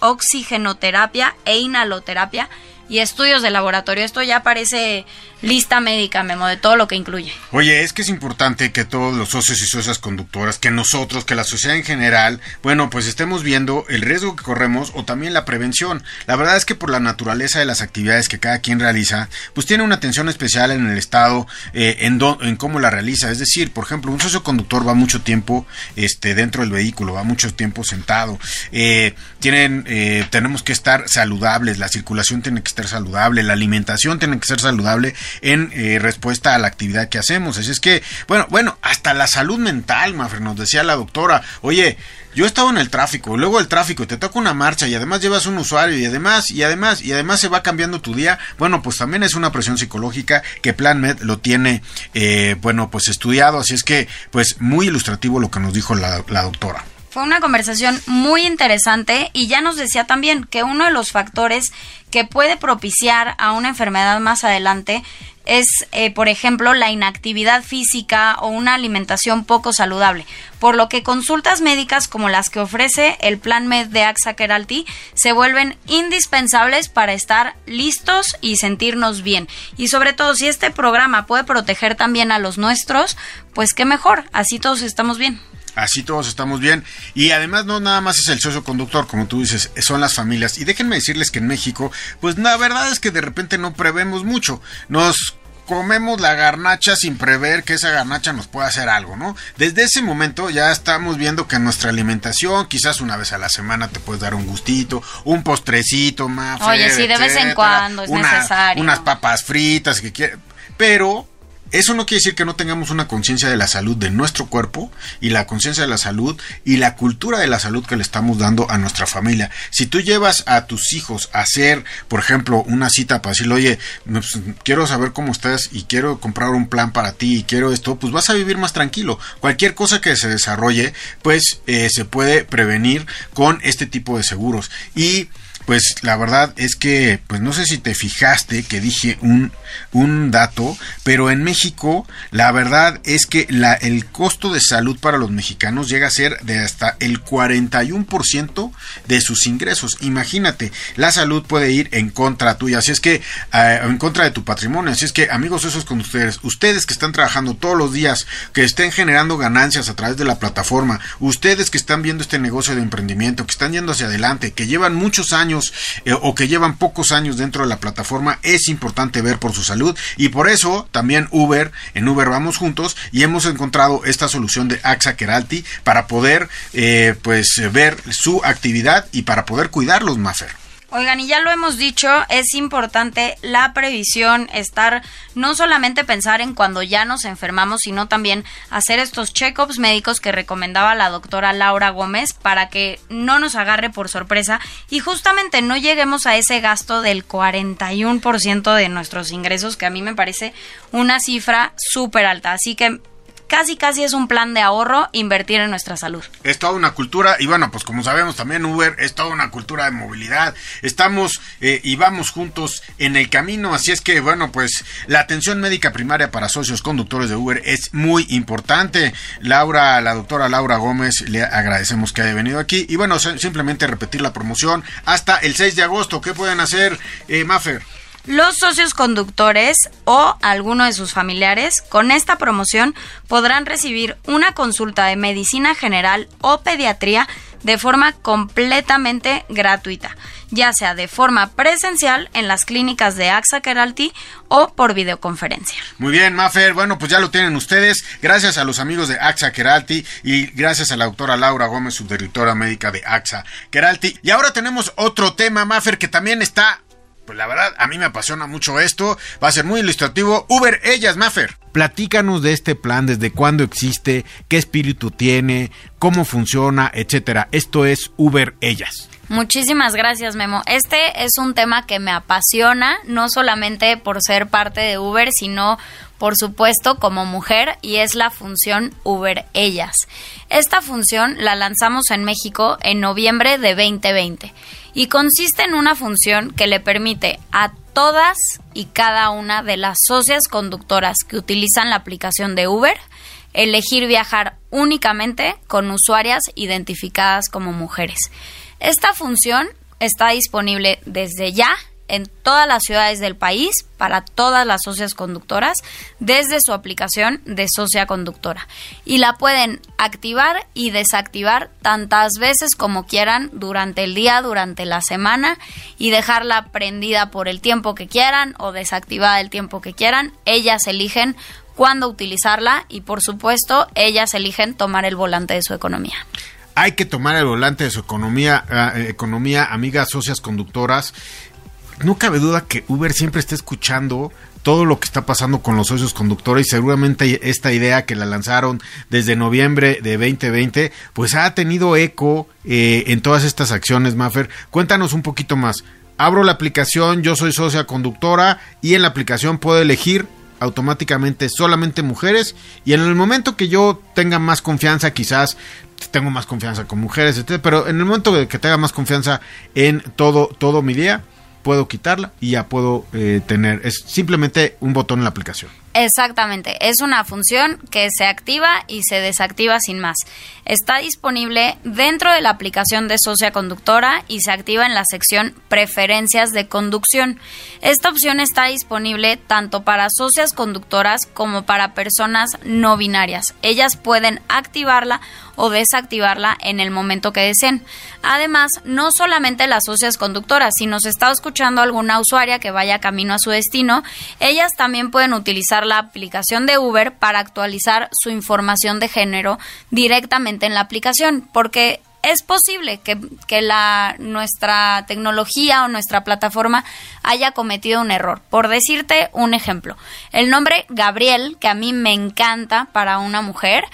oxigenoterapia e inhaloterapia y estudios de laboratorio. Esto ya parece lista médica, Memo, de todo lo que incluye. Oye, es que es importante que todos los socios y socias conductoras, que nosotros, que la sociedad en general, bueno, pues estemos viendo el riesgo que corremos o también la prevención. La verdad es que por la naturaleza de las actividades que cada quien realiza, pues tiene una atención especial en el Estado, eh, en, en cómo la realiza. Es decir, por ejemplo, un socio conductor va mucho tiempo este, dentro del vehículo, va mucho tiempo sentado. Eh, tienen, eh, tenemos que estar saludables, la circulación tiene que estar saludable, la alimentación tiene que ser saludable en eh, respuesta a la actividad que hacemos. Así es que, bueno, bueno, hasta la salud mental, Mafre, nos decía la doctora, oye, yo he estado en el tráfico, luego el tráfico, te toca una marcha y además llevas un usuario y además, y además, y además se va cambiando tu día, bueno, pues también es una presión psicológica que Plan Med lo tiene, eh, bueno, pues estudiado, así es que, pues muy ilustrativo lo que nos dijo la doctora. Fue una conversación muy interesante y ya nos decía también que uno de los factores que puede propiciar a una enfermedad más adelante es, eh, por ejemplo, la inactividad física o una alimentación poco saludable, por lo que consultas médicas como las que ofrece el Plan Med de AXA Keralty se vuelven indispensables para estar listos y sentirnos bien. Y sobre todo, si este programa puede proteger también a los nuestros, pues qué mejor, así todos estamos bien. Así todos estamos bien. Y además no nada más es el socio conductor, como tú dices, son las familias. Y déjenme decirles que en México, pues la verdad es que de repente no prevemos mucho. Nos comemos la garnacha sin prever que esa garnacha nos pueda hacer algo, ¿no? Desde ese momento ya estamos viendo que nuestra alimentación, quizás una vez a la semana te puedes dar un gustito, un postrecito más. Oye, sí, de vez en cuando es necesario. Unas papas fritas que quiere, pero eso no quiere decir que no tengamos una conciencia de la salud de nuestro cuerpo y la conciencia de la salud y la cultura de la salud que le estamos dando a nuestra familia. Si tú llevas a tus hijos a hacer, por ejemplo, una cita para decirle, oye, pues, quiero saber cómo estás y quiero comprar un plan para ti y quiero esto, pues vas a vivir más tranquilo. Cualquier cosa que se desarrolle, pues eh, se puede prevenir con este tipo de seguros. Y pues la verdad es que, pues no sé si te fijaste que dije un, un dato, pero en México la verdad es que la, el costo de salud para los mexicanos llega a ser de hasta el 41% de sus ingresos. Imagínate, la salud puede ir en contra tuya, así es que, eh, en contra de tu patrimonio, así es que amigos, eso es con ustedes, ustedes que están trabajando todos los días, que estén generando ganancias a través de la plataforma, ustedes que están viendo este negocio de emprendimiento, que están yendo hacia adelante, que llevan muchos años eh, o que llevan pocos años dentro de la plataforma, es importante ver por su salud y por eso también Uber, en Uber vamos juntos y hemos encontrado esta solución de AXA Keralty para poder eh, pues ver su actividad y para poder cuidarlos, Mafer. Oigan, y ya lo hemos dicho, es importante la previsión, estar no solamente pensar en cuando ya nos enfermamos, sino también hacer estos check-ups médicos que recomendaba la doctora Laura Gómez para que no nos agarre por sorpresa y justamente no lleguemos a ese gasto del 41% de nuestros ingresos, que a mí me parece una cifra súper alta. Así que casi casi es un plan de ahorro invertir en nuestra salud. Es toda una cultura y bueno, pues como sabemos también Uber es toda una cultura de movilidad. Estamos eh, y vamos juntos en el camino, así es que bueno, pues la atención médica primaria para socios conductores de Uber es muy importante. Laura, la doctora Laura Gómez, le agradecemos que haya venido aquí y bueno, simplemente repetir la promoción hasta el 6 de agosto. ¿Qué pueden hacer, eh, Maffer? Los socios conductores o alguno de sus familiares con esta promoción podrán recibir una consulta de medicina general o pediatría de forma completamente gratuita, ya sea de forma presencial en las clínicas de AXA Keralty o por videoconferencia. Muy bien, Mafer. Bueno, pues ya lo tienen ustedes. Gracias a los amigos de AXA Keralty y gracias a la doctora Laura Gómez, subdirectora médica de AXA Keralty. Y ahora tenemos otro tema, Mafer, que también está pues la verdad, a mí me apasiona mucho esto. Va a ser muy ilustrativo. Uber Ellas, Maffer. Platícanos de este plan, desde cuándo existe, qué espíritu tiene, cómo funciona, etcétera. Esto es Uber Ellas. Muchísimas gracias, Memo. Este es un tema que me apasiona, no solamente por ser parte de Uber, sino por supuesto como mujer y es la función Uber Ellas. Esta función la lanzamos en México en noviembre de 2020 y consiste en una función que le permite a todas y cada una de las socias conductoras que utilizan la aplicación de Uber elegir viajar únicamente con usuarias identificadas como mujeres. Esta función está disponible desde ya en todas las ciudades del país para todas las socias conductoras desde su aplicación de socia conductora. Y la pueden activar y desactivar tantas veces como quieran durante el día, durante la semana y dejarla prendida por el tiempo que quieran o desactivada el tiempo que quieran. Ellas eligen cuándo utilizarla y por supuesto ellas eligen tomar el volante de su economía. Hay que tomar el volante de su economía, eh, economía, amigas socias conductoras no cabe duda que Uber siempre está escuchando todo lo que está pasando con los socios conductores y seguramente esta idea que la lanzaron desde noviembre de 2020 pues ha tenido eco eh, en todas estas acciones, Maffer. Cuéntanos un poquito más. Abro la aplicación, yo soy socia conductora y en la aplicación puedo elegir automáticamente solamente mujeres y en el momento que yo tenga más confianza quizás tengo más confianza con mujeres, etc. Pero en el momento que tenga más confianza en todo, todo mi día, puedo quitarla y ya puedo eh, tener, es simplemente un botón en la aplicación. Exactamente, es una función que se activa y se desactiva sin más. Está disponible dentro de la aplicación de Socia Conductora y se activa en la sección Preferencias de conducción. Esta opción está disponible tanto para socias conductoras como para personas no binarias. Ellas pueden activarla o desactivarla en el momento que deseen. Además, no solamente las socias conductoras, si nos está escuchando alguna usuaria que vaya camino a su destino, ellas también pueden utilizar la aplicación de Uber para actualizar su información de género directamente en la aplicación, porque es posible que, que, la, nuestra tecnología o nuestra plataforma haya cometido un error. Por decirte un ejemplo, el nombre Gabriel, que a mí me encanta para una mujer,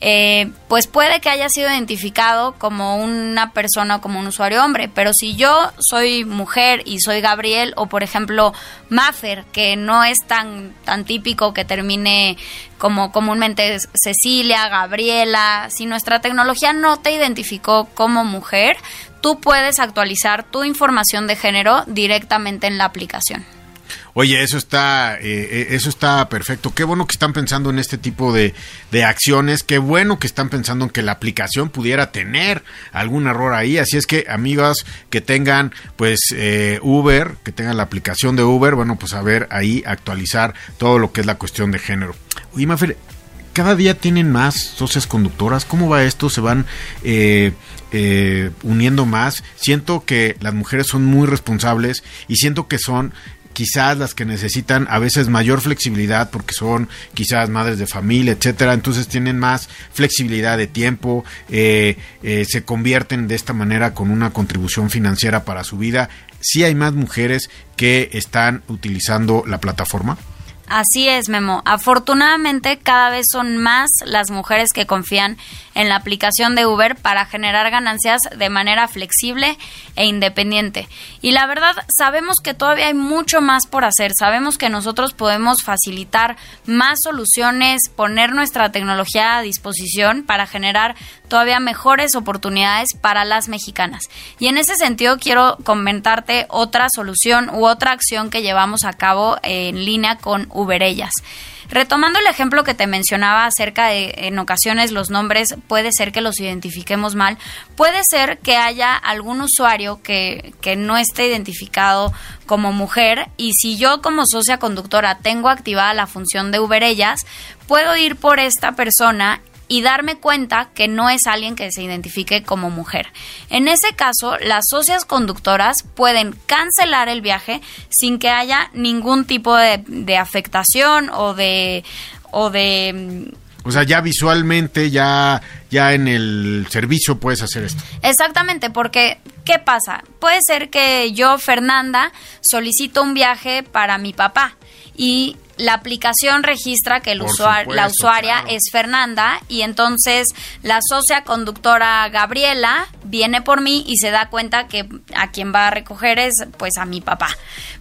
eh, pues puede que haya sido identificado como una persona o como un usuario hombre, pero si yo soy mujer y soy Gabriel o por ejemplo Maffer, que no es tan, tan típico que termine como comúnmente Cecilia, Gabriela, si nuestra tecnología no te identificó como mujer, tú puedes actualizar tu información de género directamente en la aplicación. Oye, eso está, eh, eh, eso está perfecto. Qué bueno que están pensando en este tipo de, de, acciones. Qué bueno que están pensando en que la aplicación pudiera tener algún error ahí. Así es que, amigos que tengan, pues, eh, Uber, que tengan la aplicación de Uber, bueno, pues a ver ahí actualizar todo lo que es la cuestión de género. Oye, Mafer, cada día tienen más socias conductoras. ¿Cómo va esto? ¿Se van uniendo más? Siento que las mujeres son muy responsables y siento que son quizás las que necesitan a veces mayor flexibilidad porque son quizás madres de familia, etcétera, entonces tienen más flexibilidad de tiempo, eh, eh, se convierten de esta manera con una contribución financiera para su vida. Sí hay más mujeres que están utilizando la plataforma. Así es, Memo. Afortunadamente, cada vez son más las mujeres que confían en la aplicación de Uber para generar ganancias de manera flexible e independiente. Y la verdad, sabemos que todavía hay mucho más por hacer. Sabemos que nosotros podemos facilitar más soluciones, poner nuestra tecnología a disposición para generar todavía mejores oportunidades para las mexicanas. Y en ese sentido quiero comentarte otra solución u otra acción que llevamos a cabo en línea con Uberellas. Retomando el ejemplo que te mencionaba acerca de en ocasiones los nombres puede ser que los identifiquemos mal, puede ser que haya algún usuario que, que no esté identificado como mujer y si yo como socia conductora tengo activada la función de Uberellas, puedo ir por esta persona y darme cuenta que no es alguien que se identifique como mujer. En ese caso, las socias conductoras pueden cancelar el viaje sin que haya ningún tipo de, afectación o de o de o sea, ya visualmente, ya, ya en el servicio puedes hacer esto. Exactamente, porque ¿qué pasa? Puede ser que yo, Fernanda, solicito un viaje para mi papá y la aplicación registra que el la usuaria es Fernanda y entonces la socia conductora Gabriela viene por mí y se da cuenta que a quien va a recoger es pues a mi papá.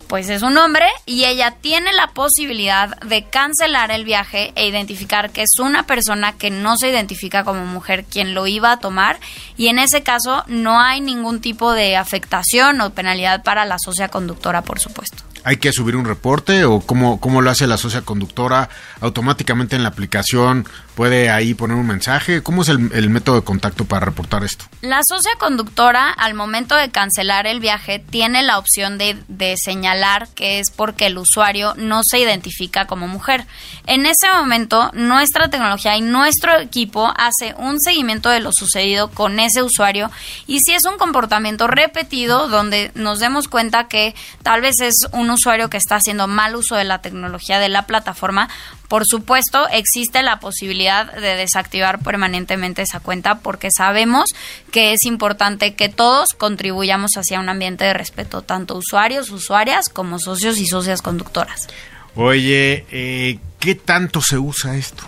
Pues es un hombre y ella tiene la posibilidad de cancelar el viaje e identificar que es una persona que no se identifica como mujer quien lo iba a tomar y en ese caso no hay ningún tipo de afectación o penalidad para la socia conductora, por supuesto hay que subir un reporte o cómo, cómo lo hace la socia conductora automáticamente en la aplicación puede ahí poner un mensaje cómo es el, método de contacto para reportar esto la socia conductora al momento de cancelar el viaje tiene la opción de, de señalar que es porque el usuario no se identifica como mujer. En ese momento nuestra tecnología y nuestro equipo hace un seguimiento de lo sucedido con ese usuario y si es un comportamiento repetido donde nos demos cuenta que tal vez es un usuario que está haciendo mal uso de la tecnología de la plataforma, por supuesto existe la posibilidad de desactivar permanentemente esa cuenta porque sabemos que es importante que todos contribuyamos hacia un ambiente de respeto, tanto usuarios, usuarias como socios y socias conductoras. Oye, eh, ¿qué tanto se usa esto?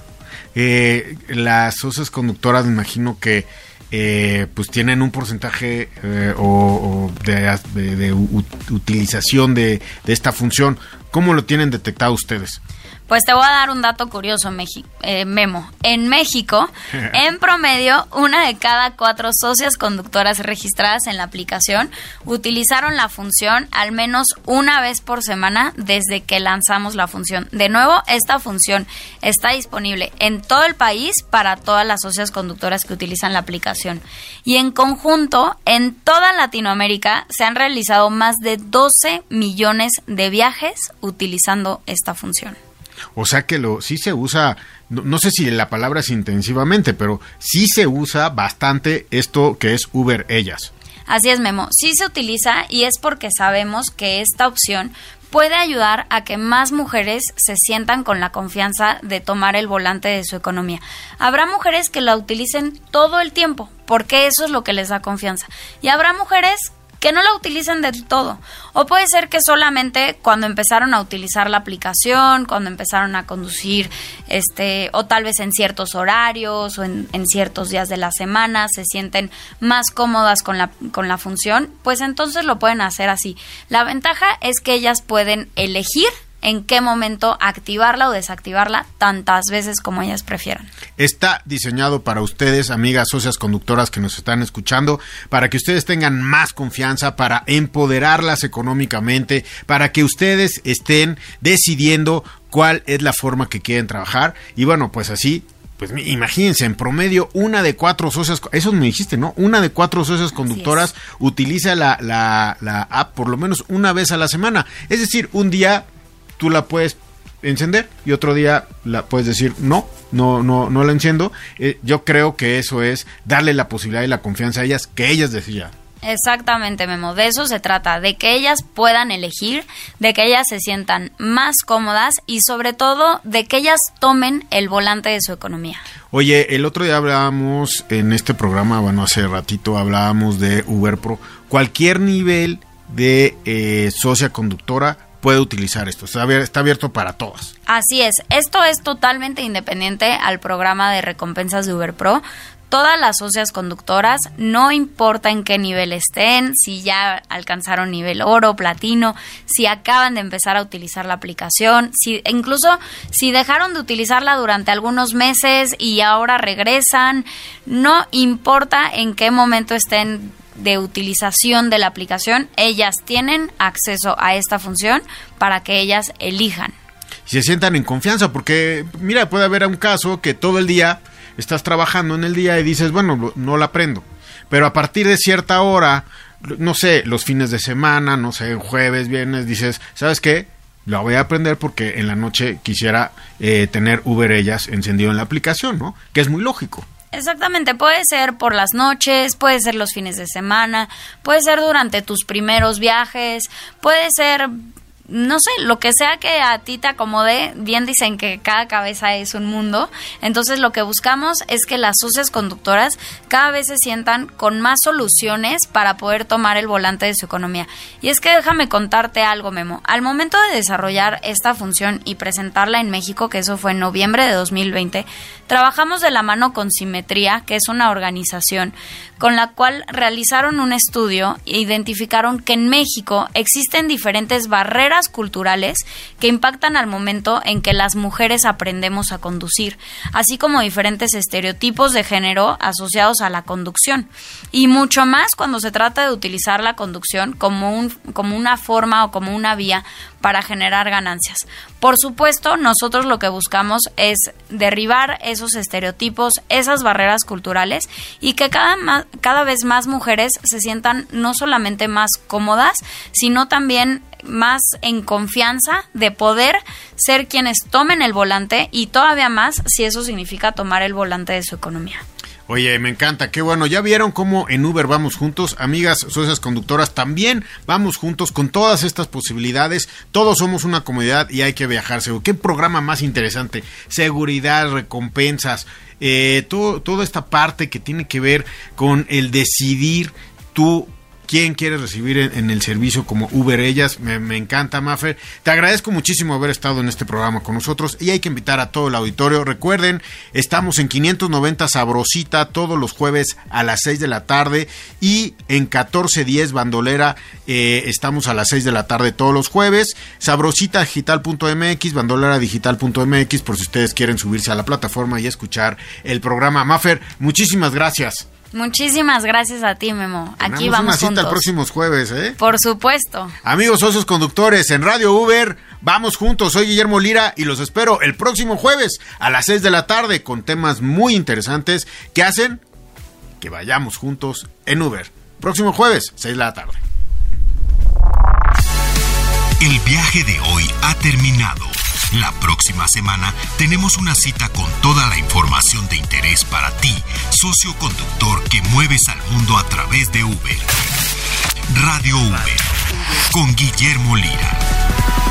Eh, las socias conductoras me imagino que eh, pues tienen un porcentaje eh, o, de, utilización de, de, esta función. ¿Cómo lo tienen detectado ustedes? Pues te voy a dar un dato curioso, eh, Memo. En México, en promedio, una de cada cuatro socias conductoras registradas en la aplicación utilizaron la función al menos una vez por semana desde que lanzamos la función. De nuevo, esta función está disponible en todo el país para todas las socias conductoras que utilizan la aplicación. Y en conjunto, en toda Latinoamérica se han realizado más de 12 millones de viajes utilizando esta función. O sea que lo sí se usa, no, sé si la palabra es intensivamente, pero sí se usa bastante esto que es Uber ellas. Así es, Memo. Sí se utiliza y es porque sabemos que esta opción puede ayudar a que más mujeres se sientan con la confianza de tomar el volante de su economía. Habrá mujeres que la utilicen todo el tiempo, porque eso es lo que les da confianza. Y habrá mujeres que no la utilicen del todo. O puede ser que solamente cuando empezaron a utilizar la aplicación, cuando empezaron a conducir, este, o tal vez en ciertos horarios o en, en, ciertos días de la semana, se sienten más cómodas con la, con la función, pues entonces lo pueden hacer así. La ventaja es que ellas pueden elegir en qué momento activarla o desactivarla tantas veces como ellas prefieran. Está diseñado para ustedes, amigas socias conductoras que nos están escuchando, para que ustedes tengan más confianza, para empoderarlas económicamente, para que ustedes estén decidiendo cuál es la forma que quieren trabajar y bueno, pues así pues imagínense, en promedio, una de cuatro socias, eso me dijiste, ¿no? Una de cuatro socias conductoras utiliza la, la, la app por lo menos una vez a la semana. Es decir, un día tú la puedes encender y otro día la puedes decir no, no, no, no la enciendo. Eh, yo creo que eso es darle la posibilidad y la confianza a ellas que ellas decidan. Exactamente, Memo. De eso se trata, de que ellas puedan elegir, de que ellas se sientan más cómodas y sobre todo de que ellas tomen el volante de su economía. Oye, el otro día hablábamos en este programa, bueno, hace ratito hablábamos de Uber Pro. Cualquier nivel de eh, socia conductora puede utilizar esto. Está, abier- está abierto para todas. Así es, esto es totalmente independiente al programa de recompensas de Uber Pro. Todas las socias conductoras, no importa en qué nivel estén, si ya alcanzaron nivel oro, platino, si acaban de empezar a utilizar la aplicación, si incluso si dejaron de utilizarla durante algunos meses y ahora regresan, no importa en qué momento estén de utilización de la aplicación, ellas tienen acceso a esta función para que ellas elijan. Y se sientan en confianza, porque mira, puede haber un caso que todo el día estás trabajando en el día y dices, bueno, no la prendo. Pero a partir de cierta hora, no sé, los fines de semana, no sé, jueves, viernes, dices, ¿sabes qué? La voy a aprender porque en la noche quisiera eh, tener Uber ellas encendido en la aplicación, ¿no? Que es muy lógico. Exactamente, puede ser por las noches, puede ser los fines de semana, puede ser durante tus primeros viajes, puede ser, no sé, lo que sea que a ti te acomode. Bien dicen que cada cabeza es un mundo, entonces lo que buscamos es que las socias conductoras cada vez se sientan con más soluciones para poder tomar el volante de su economía. Y es que déjame contarte algo, Memo. Al momento de desarrollar esta función y presentarla en México, que eso fue en noviembre de 2020, trabajamos de la mano con Simetría, que es una organización con la cual realizaron un estudio e identificaron que en México existen diferentes barreras culturales que impactan al momento en que las mujeres aprendemos a conducir, así como diferentes estereotipos de género asociados a la conducción. Y mucho más cuando se trata de utilizar la conducción como, un, como una forma o como una vía para generar ganancias. Por supuesto, nosotros lo que buscamos es derribar esos estereotipos, esas barreras culturales y que cada, cada vez más mujeres se sientan no solamente más cómodas, sino también más en confianza de poder ser quienes tomen el volante y todavía más si eso significa tomar el volante de su economía. Oye, me encanta, qué bueno. Ya vieron cómo en Uber vamos juntos, amigas socias conductoras, también vamos juntos con todas estas posibilidades. Todos somos una comunidad y hay que viajar. seguro. Qué programa más interesante. Seguridad, recompensas, eh, todo, toda esta parte que tiene que ver con el decidir tú quién quieres recibir en, el servicio como Uber ellas. Me, encanta, Maffer. Te agradezco muchísimo haber estado en este programa con nosotros y hay que invitar a todo el auditorio. Recuerden, estamos en 590 Sabrosita todos los jueves a las 6 de la tarde y en 1410 Bandolera eh, estamos a las 6 de la tarde todos los jueves. Sabrositadigital.mx, bandoleradigital.mx por si ustedes quieren subirse a la plataforma y escuchar el programa. Maffer, muchísimas gracias. Muchísimas gracias a ti, Memo. Aquí Tenemos vamos una cita juntos. el próximo jueves, ¿eh? Por supuesto. Amigos socios conductores en Radio Uber, vamos juntos. Soy Guillermo Lira y los espero el próximo jueves a las 6 de la tarde con temas muy interesantes que hacen que vayamos juntos en Uber. Próximo jueves, 6 de la tarde. El viaje de hoy ha terminado. La próxima semana tenemos una cita con toda la información de interés para ti, socio conductor que mueves al mundo a través de Uber. Radio Uber con Guillermo Lira.